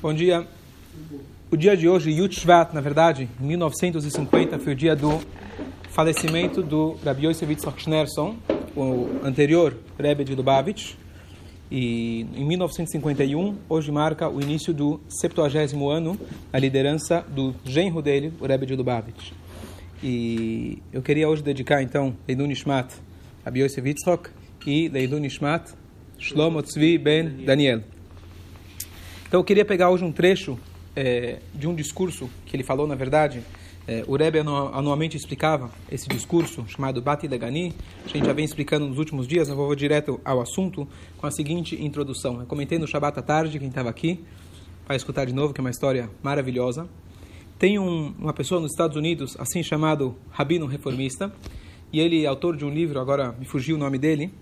Bom dia. O dia de hoje, Yud Shvat, na verdade, em 1950, foi o dia do falecimento do Rabbi Yosef Yitzhak Schneerson, o anterior Rebbe de Lubavitch. E em 1951, hoje marca o início do 70 ano, a liderança do genro dele, o Rebbe de Lubavitch. E eu queria hoje dedicar, então, Leidun Nishmat, Rabbi Yosef Yitzhak, e Leidun Nishmat, Shlomo Tzvi Ben Daniel. Então eu queria pegar hoje um trecho é, de um discurso que ele falou, na verdade. É, o Rebbe anualmente explicava esse discurso chamado Bati Legani. A gente já vem explicando nos últimos dias, eu vou direto ao assunto com a seguinte introdução. Eu comentei no Shabbat à tarde, quem estava aqui vai escutar de novo, que é uma história maravilhosa. Tem um, uma pessoa nos Estados Unidos, assim chamado Rabino Reformista, e ele é autor de um livro, agora me fugiu o nome dele,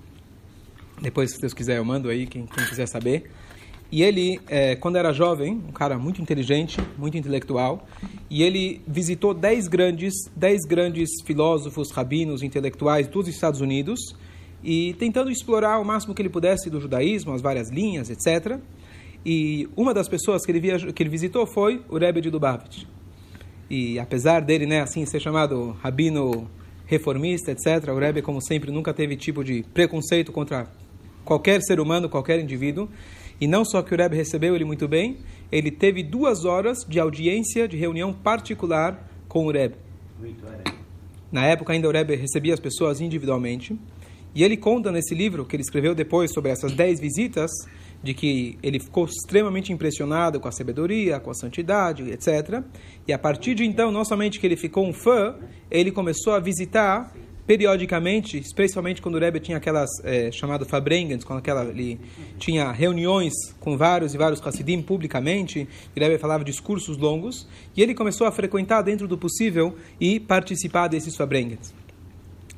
depois, se Deus quiser, eu mando aí, quem, quem quiser saber. E ele, é, quando era jovem, um cara muito inteligente, muito intelectual, e ele visitou dez grandes, dez grandes filósofos, rabinos, intelectuais dos Estados Unidos, e tentando explorar o máximo que ele pudesse do judaísmo, as várias linhas, etc. E uma das pessoas que ele, via, que ele visitou foi o Rebbe de Lubavitch. E apesar dele, né, assim, ser chamado rabino reformista, etc., o Rebbe, como sempre, nunca teve tipo de preconceito contra qualquer ser humano, qualquer indivíduo. E não só que o Rebbe recebeu ele muito bem, ele teve duas horas de audiência, de reunião particular com o Rebbe. Na época ainda o Rebbe recebia as pessoas individualmente. E ele conta nesse livro que ele escreveu depois sobre essas dez visitas, de que ele ficou extremamente impressionado com a sabedoria, com a santidade, etc. E a partir de então, não somente que ele ficou um fã, ele começou a visitar periodicamente, especialmente quando o Rebbe tinha aquelas é, chamado Fabrengens, quando aquela, ele tinha reuniões com vários e vários Hassidim publicamente, o Rebbe falava discursos longos, e ele começou a frequentar dentro do possível e participar desses Fabrengens.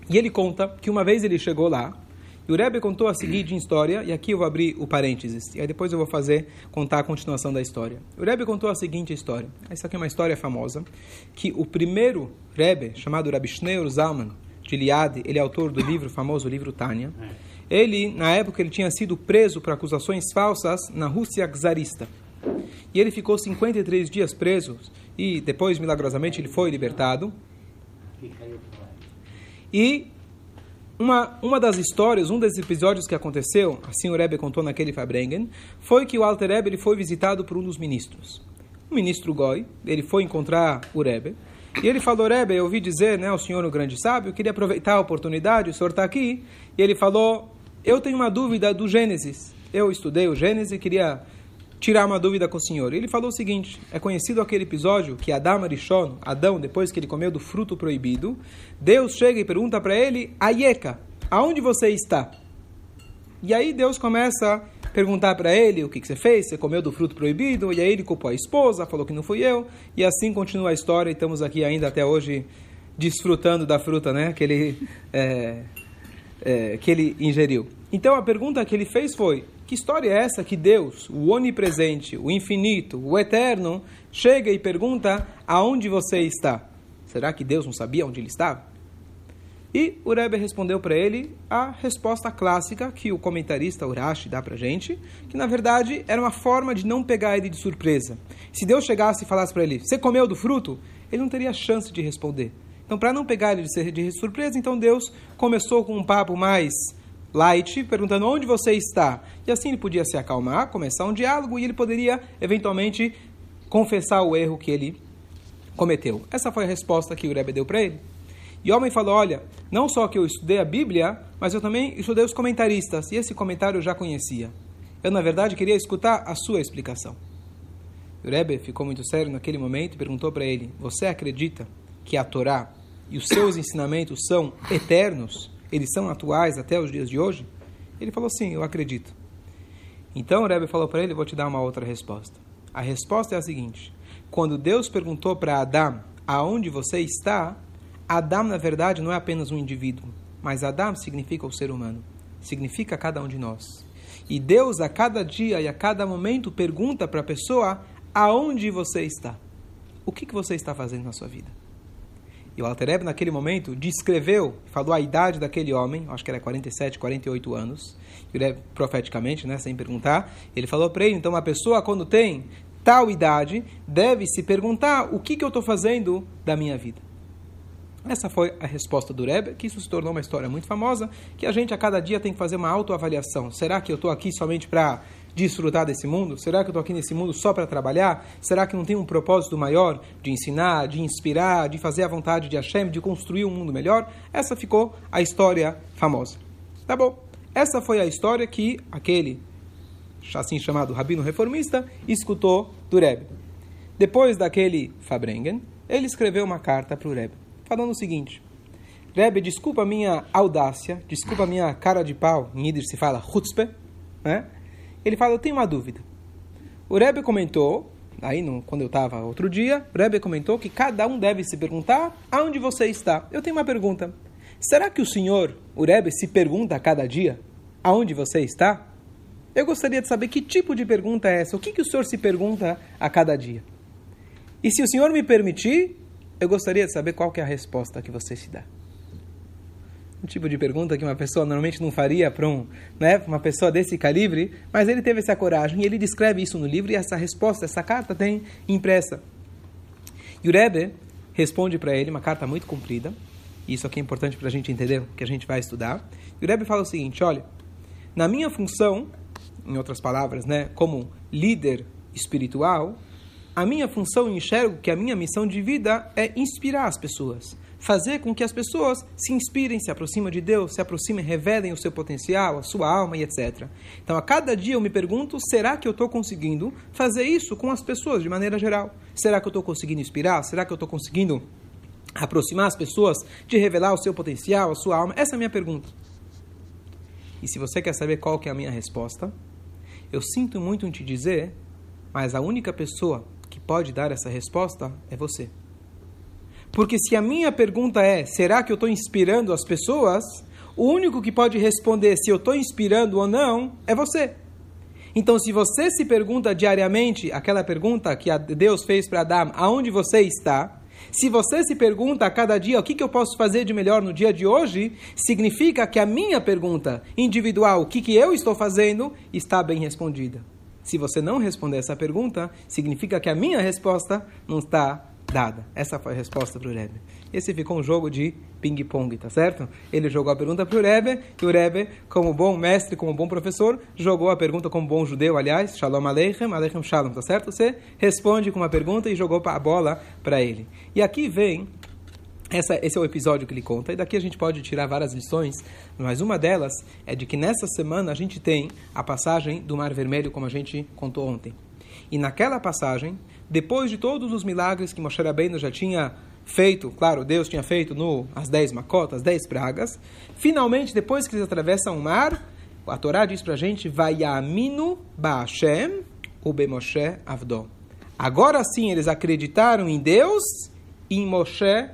E ele conta que uma vez ele chegou lá, e o Rebbe contou a seguinte história, e aqui eu vou abrir o parênteses, e aí depois eu vou fazer, contar a continuação da história. O Rebbe contou a seguinte história, essa aqui é uma história famosa, que o primeiro Rebbe, chamado Rabbi Zalman, de Liad, ele é autor do livro, famoso livro Tânia. Ele, na época, ele tinha sido preso por acusações falsas na Rússia czarista. E ele ficou 53 dias preso e depois, milagrosamente, ele foi libertado. E uma, uma das histórias, um dos episódios que aconteceu, assim o Rebbe contou naquele Fabrengen, foi que o Alter Rebbe ele foi visitado por um dos ministros. O ministro Goi, ele foi encontrar o Rebbe e ele falou, Rebbe, eu ouvi dizer, né, o senhor o grande sábio, queria aproveitar a oportunidade, o senhor está aqui. E ele falou, eu tenho uma dúvida do Gênesis. Eu estudei o Gênesis e queria tirar uma dúvida com o senhor. Ele falou o seguinte, é conhecido aquele episódio que Adão Arishon, Adão, depois que ele comeu do fruto proibido, Deus chega e pergunta para ele, Ayeka, aonde você está? E aí Deus começa perguntar para ele o que, que, você fez, você comeu do fruto proibido, e aí ele culpou a esposa, falou que não fui eu, e assim continua a história, e estamos aqui ainda até hoje desfrutando da fruta né, que, ele, é, é, que ele ingeriu. Então a pergunta que ele fez foi: que história é essa que Deus, o onipresente, o infinito, o eterno, chega e pergunta aonde você está? Será que Deus não sabia onde ele estava? E o Rebbe respondeu para ele a resposta clássica que o comentarista Urashi dá para gente, que na verdade era uma forma de não pegar ele de surpresa. Se Deus chegasse e falasse para ele, você comeu do fruto? Ele não teria chance de responder. Então, para não pegar ele de, surpresa, então Deus começou com um papo mais light, perguntando onde você está. E assim ele podia se acalmar, começar um diálogo e ele poderia eventualmente confessar o erro que ele cometeu. Essa foi a resposta que o Rebbe deu para ele. E o homem falou: Olha, não só que eu estudei a Bíblia, mas eu também estudei os comentaristas, e esse comentário eu já conhecia. Eu, na verdade, queria escutar a sua explicação. O Rebbe ficou muito sério naquele momento e perguntou para ele: Você acredita que a Torá e os seus ensinamentos são eternos? Eles são atuais até os dias de hoje? Ele falou: Sim, eu acredito. Então o Rebbe falou para ele: Vou te dar uma outra resposta. A resposta é a seguinte: Quando Deus perguntou para Adão aonde você está, Adam, na verdade, não é apenas um indivíduo, mas Adam significa o ser humano, significa cada um de nós. E Deus, a cada dia e a cada momento, pergunta para a pessoa aonde você está. O que, que você está fazendo na sua vida? E o Altereb, naquele momento, descreveu, falou a idade daquele homem, acho que era 47, 48 anos, profeticamente, né, sem perguntar, ele falou para ele, então, uma pessoa quando tem tal idade deve se perguntar o que, que eu estou fazendo da minha vida. Essa foi a resposta do Rebbe, que isso se tornou uma história muito famosa, que a gente a cada dia tem que fazer uma autoavaliação. Será que eu estou aqui somente para desfrutar desse mundo? Será que eu estou aqui nesse mundo só para trabalhar? Será que não tem um propósito maior de ensinar, de inspirar, de fazer a vontade de Hashem, de construir um mundo melhor? Essa ficou a história famosa. Tá bom. Essa foi a história que aquele, assim chamado rabino reformista, escutou do Rebbe. Depois daquele Fabrengen, ele escreveu uma carta para o Rebbe falando o seguinte: Rebbe, desculpa a minha audácia, desculpa a minha cara de pau, em Yiddish se fala chutzpe, né? Ele fala, eu tenho uma dúvida. O Rebbe comentou, aí no, quando eu estava outro dia, o Rebbe comentou que cada um deve se perguntar aonde você está. Eu tenho uma pergunta. Será que o senhor, o Rebbe, se pergunta a cada dia aonde você está? Eu gostaria de saber que tipo de pergunta é essa. O que, que o senhor se pergunta a cada dia? E se o senhor me permitir, eu gostaria de saber qual é a resposta que você se dá. Um tipo de pergunta que uma pessoa normalmente não faria para um, né, uma pessoa desse calibre, mas ele teve essa coragem e ele descreve isso no livro e essa resposta, essa carta tem impressa. E o Rebbe responde para ele uma carta muito comprida, e isso aqui é importante para a gente entender que a gente vai estudar. E o Rebbe fala o seguinte: olha, na minha função, em outras palavras, né, como líder espiritual, a minha função, enxergo que a minha missão de vida é inspirar as pessoas. Fazer com que as pessoas se inspirem, se aproximem de Deus, se aproximem, revelem o seu potencial, a sua alma e etc. Então, a cada dia eu me pergunto: será que eu estou conseguindo fazer isso com as pessoas de maneira geral? Será que eu estou conseguindo inspirar? Será que eu estou conseguindo aproximar as pessoas de revelar o seu potencial, a sua alma? Essa é a minha pergunta. E se você quer saber qual que é a minha resposta, eu sinto muito em te dizer, mas a única pessoa que pode dar essa resposta é você. Porque se a minha pergunta é: será que eu estou inspirando as pessoas? O único que pode responder se eu estou inspirando ou não é você. Então, se você se pergunta diariamente aquela pergunta que Deus fez para Adão, aonde você está? Se você se pergunta a cada dia o que, que eu posso fazer de melhor no dia de hoje, significa que a minha pergunta individual, o que, que eu estou fazendo, está bem respondida. Se você não responder essa pergunta, significa que a minha resposta não está dada. Essa foi a resposta para o Rebbe. Esse ficou um jogo de ping-pong, tá certo? Ele jogou a pergunta para o Rebbe, e o Rebbe, como bom mestre, como bom professor, jogou a pergunta como bom judeu, aliás, Shalom Aleichem, Aleichem Shalom, tá certo? Você responde com uma pergunta e jogou a bola para ele. E aqui vem essa, esse é o episódio que ele conta, e daqui a gente pode tirar várias lições, mas uma delas é de que nessa semana a gente tem a passagem do Mar Vermelho, como a gente contou ontem. E naquela passagem, depois de todos os milagres que Moshe Rabbeinu já tinha feito, claro, Deus tinha feito no as dez macotas, as dez pragas, finalmente, depois que eles atravessam o mar, a Torá diz pra gente, Vayaminu Ba'Hashem Ubemoshe Avdom. Agora sim eles acreditaram em Deus e em Moshe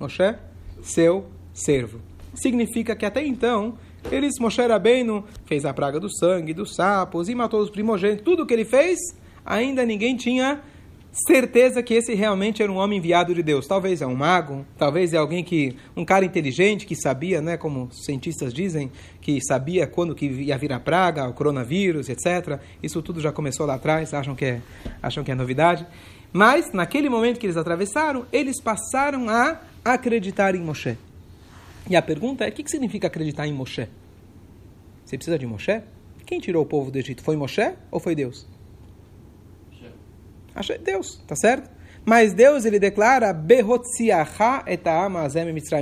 Moshe, seu servo. Significa que até então, eles, Moshe Rabbeinu, fez a praga do sangue, dos sapos e matou os primogênitos. Tudo que ele fez, ainda ninguém tinha certeza que esse realmente era um homem enviado de Deus. Talvez é um mago, talvez é alguém que um cara inteligente que sabia, né, como cientistas dizem, que sabia quando que ia vir a praga, o coronavírus, etc. Isso tudo já começou lá atrás, acham que é, acham que é novidade. Mas naquele momento que eles atravessaram, eles passaram a acreditar em Moshe. E a pergunta é: o que significa acreditar em Moshe? Você precisa de Moshe? Quem tirou o povo do Egito? Foi Moshe ou foi Deus? Achei Deus, tá certo? Mas Deus ele declara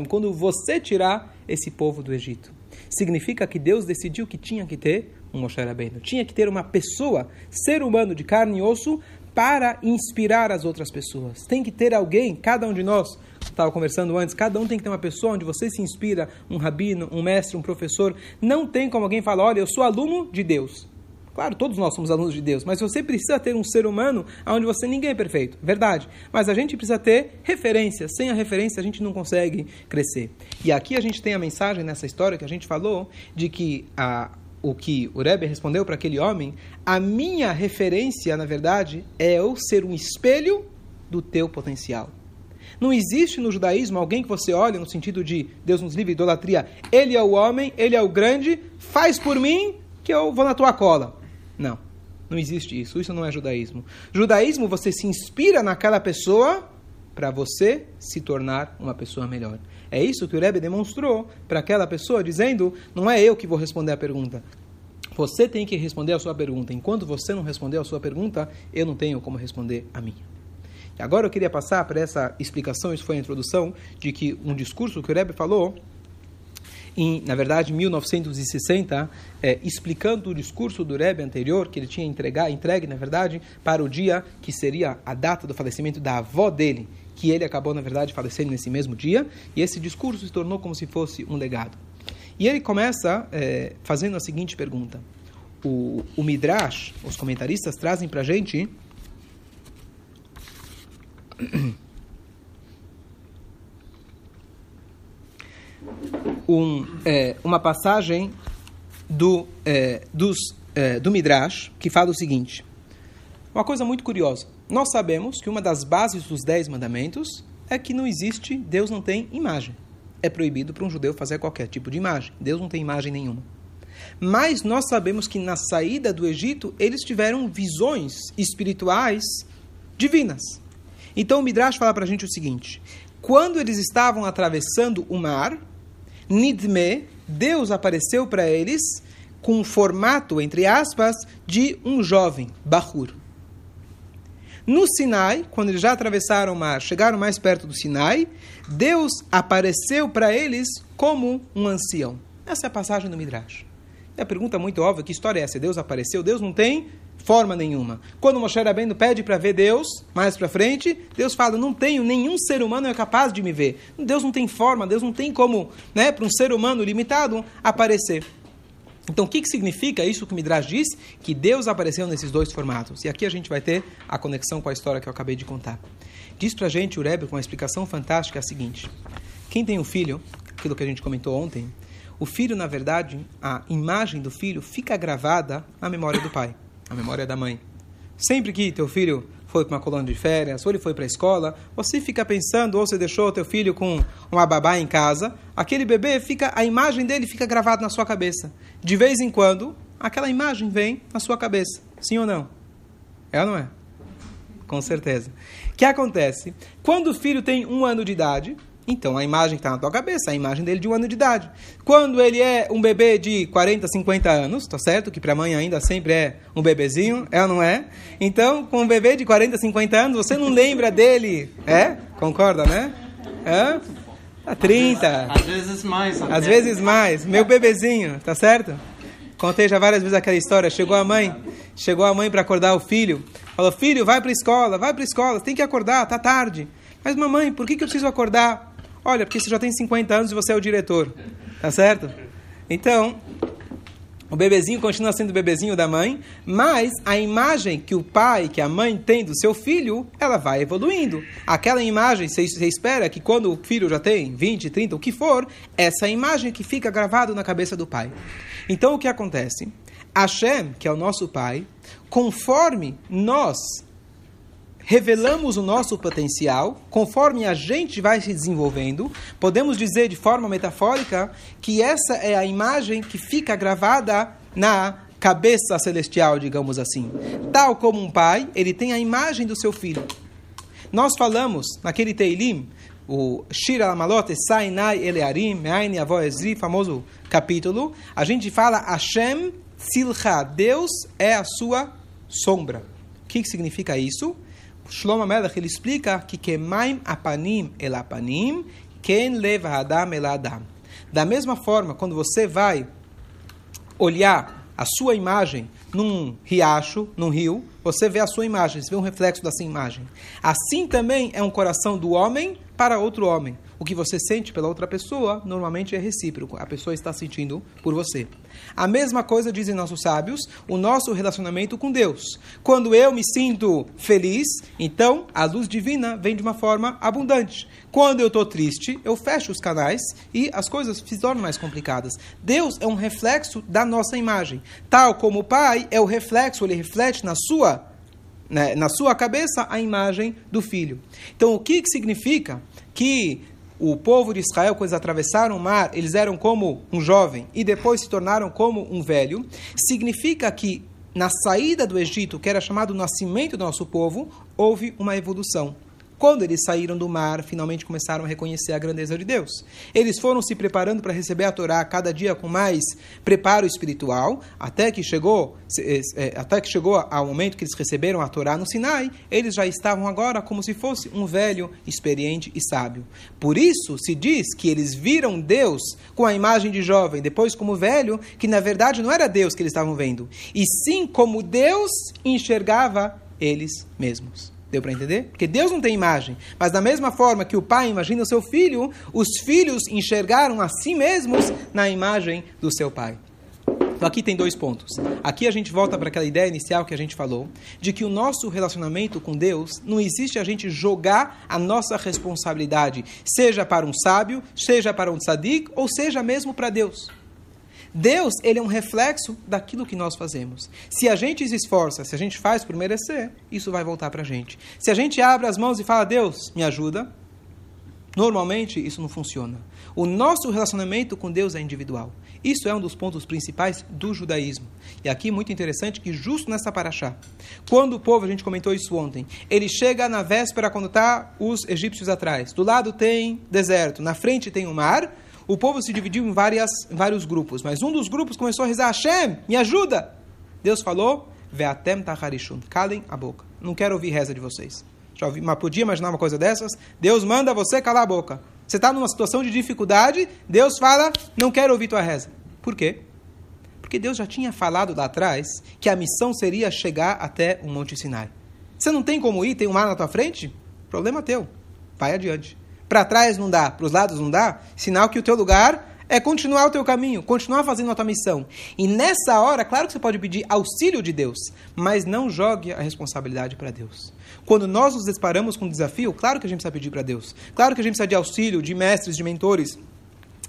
quando você tirar esse povo do Egito. Significa que Deus decidiu que tinha que ter um Moshe Rabbeinu. Tinha que ter uma pessoa, ser humano de carne e osso, para inspirar as outras pessoas. Tem que ter alguém, cada um de nós, estava conversando antes, cada um tem que ter uma pessoa onde você se inspira, um rabino, um mestre, um professor. Não tem como alguém falar, olha, eu sou aluno de Deus. Claro, todos nós somos alunos de Deus, mas você precisa ter um ser humano onde você ninguém é perfeito, verdade. Mas a gente precisa ter referência. Sem a referência a gente não consegue crescer. E aqui a gente tem a mensagem nessa história que a gente falou de que a o que o Rebbe respondeu para aquele homem, a minha referência, na verdade, é eu ser um espelho do teu potencial. Não existe no judaísmo alguém que você olha no sentido de Deus nos livre idolatria. Ele é o homem, ele é o grande, faz por mim que eu vou na tua cola. Não. Não existe isso. Isso não é judaísmo. Judaísmo, você se inspira naquela pessoa para você se tornar uma pessoa melhor. É isso que o Rebbe demonstrou para aquela pessoa, dizendo: não é eu que vou responder a pergunta. Você tem que responder a sua pergunta. Enquanto você não responder a sua pergunta, eu não tenho como responder a minha. Agora eu queria passar para essa explicação, isso foi a introdução, de que um discurso que o Rebbe falou em, na verdade, 1960, é, explicando o discurso do Rebbe anterior, que ele tinha entregar, entregue, na verdade, para o dia que seria a data do falecimento da avó dele, que ele acabou, na verdade, falecendo nesse mesmo dia, e esse discurso se tornou como se fosse um legado. E ele começa é, fazendo a seguinte pergunta. O, o Midrash, os comentaristas trazem para a gente um, é, uma passagem do, é, dos, do Midrash que fala o seguinte: uma coisa muito curiosa. Nós sabemos que uma das bases dos Dez Mandamentos é que não existe, Deus não tem imagem. É proibido para um judeu fazer qualquer tipo de imagem. Deus não tem imagem nenhuma. Mas nós sabemos que na saída do Egito eles tiveram visões espirituais divinas. Então o Midrash fala para a gente o seguinte: quando eles estavam atravessando o mar, Nidme, Deus apareceu para eles com um formato, entre aspas, de um jovem, Bahur. No Sinai, quando eles já atravessaram o mar, chegaram mais perto do Sinai, Deus apareceu para eles como um ancião. Essa é a passagem do Midrash. E a pergunta muito óbvia, que história é essa? Deus apareceu? Deus não tem forma nenhuma. Quando Moshe Rabbeinu pede para ver Deus, mais para frente, Deus fala, não tenho, nenhum ser humano é capaz de me ver. Deus não tem forma, Deus não tem como, né, para um ser humano limitado, aparecer. Então, o que, que significa isso que o Midrash diz? Que Deus apareceu nesses dois formatos. E aqui a gente vai ter a conexão com a história que eu acabei de contar. Diz para a gente o Rebbe com uma explicação fantástica a seguinte. Quem tem um filho, aquilo que a gente comentou ontem, o filho, na verdade, a imagem do filho fica gravada na memória do pai a memória da mãe. Sempre que teu filho foi para uma colônia de férias, ou ele foi para a escola, você fica pensando, ou você deixou teu filho com uma babá em casa, aquele bebê fica, a imagem dele fica gravada na sua cabeça. De vez em quando, aquela imagem vem na sua cabeça. Sim ou não? É ou não é? Com certeza. O que acontece? Quando o filho tem um ano de idade, então a imagem está na tua cabeça, a imagem dele de um ano de idade. Quando ele é um bebê de 40, 50 anos, tá certo? Que para a mãe ainda sempre é um bebezinho, é ou não é? Então, com um bebê de 40, 50 anos, você não lembra dele, é? Concorda, né? É? Tá 30. Às vezes mais. Às vezes mais. Meu bebezinho, tá certo? Contei já várias vezes aquela história. Chegou a mãe, chegou a mãe para acordar o filho. Falou: "Filho, vai para a escola, vai para a escola, tem que acordar, tá tarde". Mas mamãe, por que, que eu preciso acordar? Olha, porque você já tem 50 anos e você é o diretor. Tá certo? Então, o bebezinho continua sendo o bebezinho da mãe, mas a imagem que o pai, que a mãe tem do seu filho, ela vai evoluindo. Aquela imagem, você, espera que quando o filho já tem 20, 30, o que for, essa imagem que fica gravada na cabeça do pai. Então, o que acontece? Hashem, que é o nosso pai, conforme nós revelamos o nosso potencial, conforme a gente vai se desenvolvendo, podemos dizer de forma metafórica que essa é a imagem que fica gravada na cabeça celestial, digamos assim. Tal como um pai, ele tem a imagem do seu filho. Nós falamos naquele Teilim, o Shira Amalot, Sainai Elearim, Me'aini Avó Ezri, famoso capítulo, a gente fala Hashem Silcha, Deus é a sua sombra. O que significa isso? Shlomo Melech ele explica que kemaim apanim el apanim, ken leva adam el adam. Da mesma forma, quando você vai olhar a sua imagem num riacho, num rio, você vê a sua imagem, você vê um reflexo dessa imagem. Assim também é um coração do homem para outro homem. O que você sente pela outra pessoa normalmente é recíproco. A pessoa está sentindo por você. A mesma coisa dizem nossos sábios, o nosso relacionamento com Deus. Quando eu me sinto feliz, então a luz divina vem de uma forma abundante. Quando eu estou triste, eu fecho os canais e as coisas se tornam mais complicadas. Deus é um reflexo da nossa imagem. Tal como o Pai é o reflexo, ele reflete na sua né, na sua cabeça a imagem do filho. Então, o que, que significa que o povo de Israel, quando eles atravessaram o mar, eles eram como um jovem e depois se tornaram como um velho, significa que na saída do Egito, que era chamado nascimento do nosso povo, houve uma evolução. Quando eles saíram do mar, finalmente começaram a reconhecer a grandeza de Deus. Eles foram se preparando para receber a Torá cada dia com mais preparo espiritual, até que chegou, é, até que chegou ao momento que eles receberam a Torá no Sinai, eles já estavam agora como se fosse um velho, experiente e sábio. Por isso se diz que eles viram Deus com a imagem de jovem, depois como velho, que na verdade não era Deus que eles estavam vendo, e sim como Deus enxergava eles mesmos. Deu para entender? Porque Deus não tem imagem. Mas da mesma forma que o pai imagina o seu filho, os filhos enxergaram a si mesmos na imagem do seu pai. Então aqui tem dois pontos. Aqui a gente volta para aquela ideia inicial que a gente falou, de que o nosso relacionamento com Deus não existe a gente jogar a nossa responsabilidade, seja para um sábio, seja para um tzadik, ou seja mesmo para Deus. Deus, ele é um reflexo daquilo que nós fazemos. Se a gente se esforça, se a gente faz por merecer, isso vai voltar para a gente. Se a gente abre as mãos e fala, Deus, me ajuda, normalmente isso não funciona. O nosso relacionamento com Deus é individual. Isso é um dos pontos principais do judaísmo. E aqui muito interessante que justo nessa paraxá, quando o povo, a gente comentou isso ontem, ele chega na véspera quando está os egípcios atrás. Do lado tem deserto, na frente tem o mar, o povo se dividiu em várias, vários grupos, mas um dos grupos começou a rezar: Hashem, me ajuda! Deus falou: Veatem taharishun, calem a boca. Não quero ouvir reza de vocês. Já ouvi, mas podia imaginar uma coisa dessas? Deus manda você calar a boca. Você está numa situação de dificuldade, Deus fala: Não quero ouvir tua reza. Por quê? Porque Deus já tinha falado lá atrás que a missão seria chegar até o Monte Sinai. Você não tem como ir, tem um mar na tua frente? Problema teu. Vai adiante. Para trás não dá, para os lados não dá, sinal que o teu lugar é continuar o teu caminho, continuar fazendo a tua missão. E nessa hora, claro que você pode pedir auxílio de Deus, mas não jogue a responsabilidade para Deus. Quando nós nos deparamos com um desafio, claro que a gente precisa pedir para Deus. Claro que a gente precisa de auxílio, de mestres, de mentores,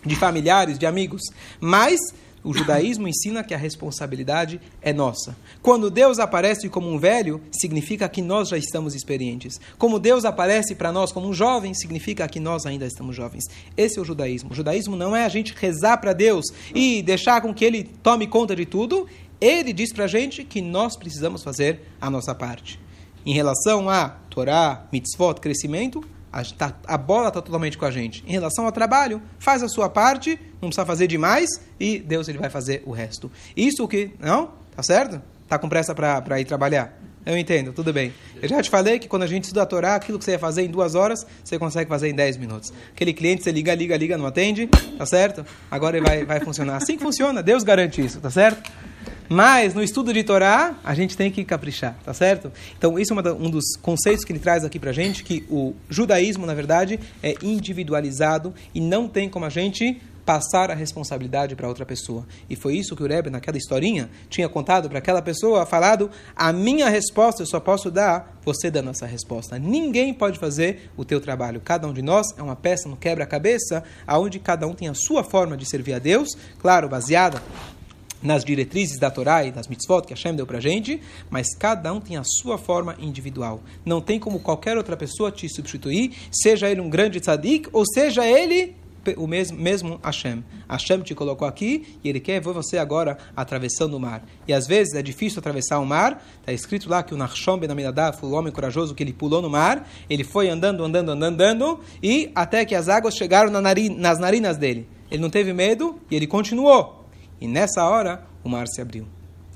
de familiares, de amigos. Mas o judaísmo ensina que a responsabilidade é nossa. Quando Deus aparece como um velho, significa que nós já estamos experientes. Como Deus aparece para nós como um jovem, significa que nós ainda estamos jovens. Esse é o judaísmo. O judaísmo não é a gente rezar para Deus e deixar com que Ele tome conta de tudo. Ele diz para a gente que nós precisamos fazer a nossa parte. Em relação a Torá, mitzvot, crescimento, a, tá, a bola está totalmente com a gente. Em relação ao trabalho, faz a sua parte, não precisa fazer demais e Deus ele vai fazer o resto. Isso que. Não? Tá certo? Tá com pressa para ir trabalhar? Eu entendo, tudo bem. Eu já te falei que quando a gente estuda a Torá, aquilo que você ia fazer em duas horas, você consegue fazer em dez minutos. Aquele cliente, você liga, liga, liga, não atende, tá certo? Agora ele vai, vai funcionar. Assim que funciona, Deus garante isso, tá certo? Mas no estudo de Torá, a gente tem que caprichar, tá certo? Então, isso é um dos conceitos que ele traz aqui pra gente, que o judaísmo, na verdade, é individualizado e não tem como a gente passar a responsabilidade para outra pessoa. E foi isso que o Rebbe, naquela historinha, tinha contado para aquela pessoa, falado, a minha resposta eu só posso dar, você dando essa resposta. Ninguém pode fazer o teu trabalho. Cada um de nós é uma peça no quebra-cabeça, aonde cada um tem a sua forma de servir a Deus, claro, baseada nas diretrizes da Torá e das mitzvot que Hashem deu para gente, mas cada um tem a sua forma individual. Não tem como qualquer outra pessoa te substituir, seja ele um grande tzadik ou seja ele o mesmo, mesmo Hashem. Hashem te colocou aqui e ele quer ver você agora atravessando o mar. E às vezes é difícil atravessar o mar. Está escrito lá que o Nachshon Ben Aminadab foi o homem corajoso que ele pulou no mar. Ele foi andando, andando, andando, andando e até que as águas chegaram na nari, nas narinas dele. Ele não teve medo e ele continuou. E nessa hora, o mar se abriu.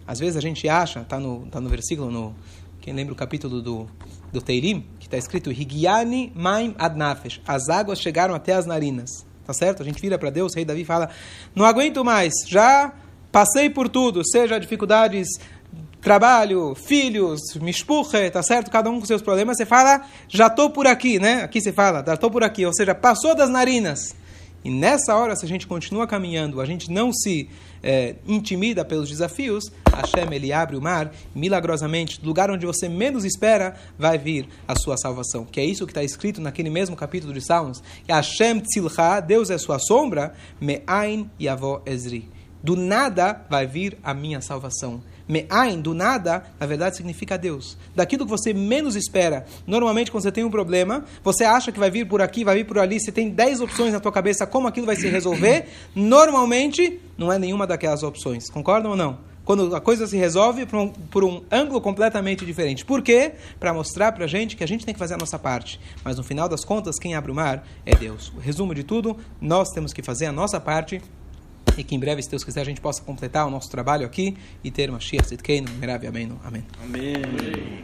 Às vezes a gente acha, está no, tá no versículo, no, quem lembra o capítulo do, do Teirim, que está escrito, Higiani Maim Adnafesh. As águas chegaram até as narinas. Tá certo? A gente vira para Deus, o rei Davi fala, não aguento mais, já passei por tudo, seja dificuldades trabalho, filhos, mishpuche, tá certo? Cada um com seus problemas. Você fala, já estou por aqui, né? Aqui você fala, já estou por aqui. Ou seja, passou das narinas. E nessa hora, se a gente continua caminhando, a gente não se é, intimida pelos desafios, Hashem ele abre o mar, milagrosamente, do lugar onde você menos espera, vai vir a sua salvação. Que é isso que está escrito naquele mesmo capítulo de Salmos. Hashem tzilcha, Deus é sua sombra, me'ain yavo ezri do nada vai vir a minha salvação. Me'ain, do nada, na verdade significa Deus. Daquilo que você menos espera. Normalmente, quando você tem um problema, você acha que vai vir por aqui, vai vir por ali, você tem 10 opções na tua cabeça como aquilo vai se resolver. Normalmente, não é nenhuma daquelas opções. Concordam ou não? Quando a coisa se resolve por um, por um ângulo completamente diferente. Por quê? Para mostrar para a gente que a gente tem que fazer a nossa parte. Mas no final das contas, quem abre o mar é Deus. O resumo de tudo, nós temos que fazer a nossa parte e que em breve, se Deus quiser, a gente possa completar o nosso trabalho aqui e ter Mashiach Zitkeinu, Merav Amém. Amém. Amém.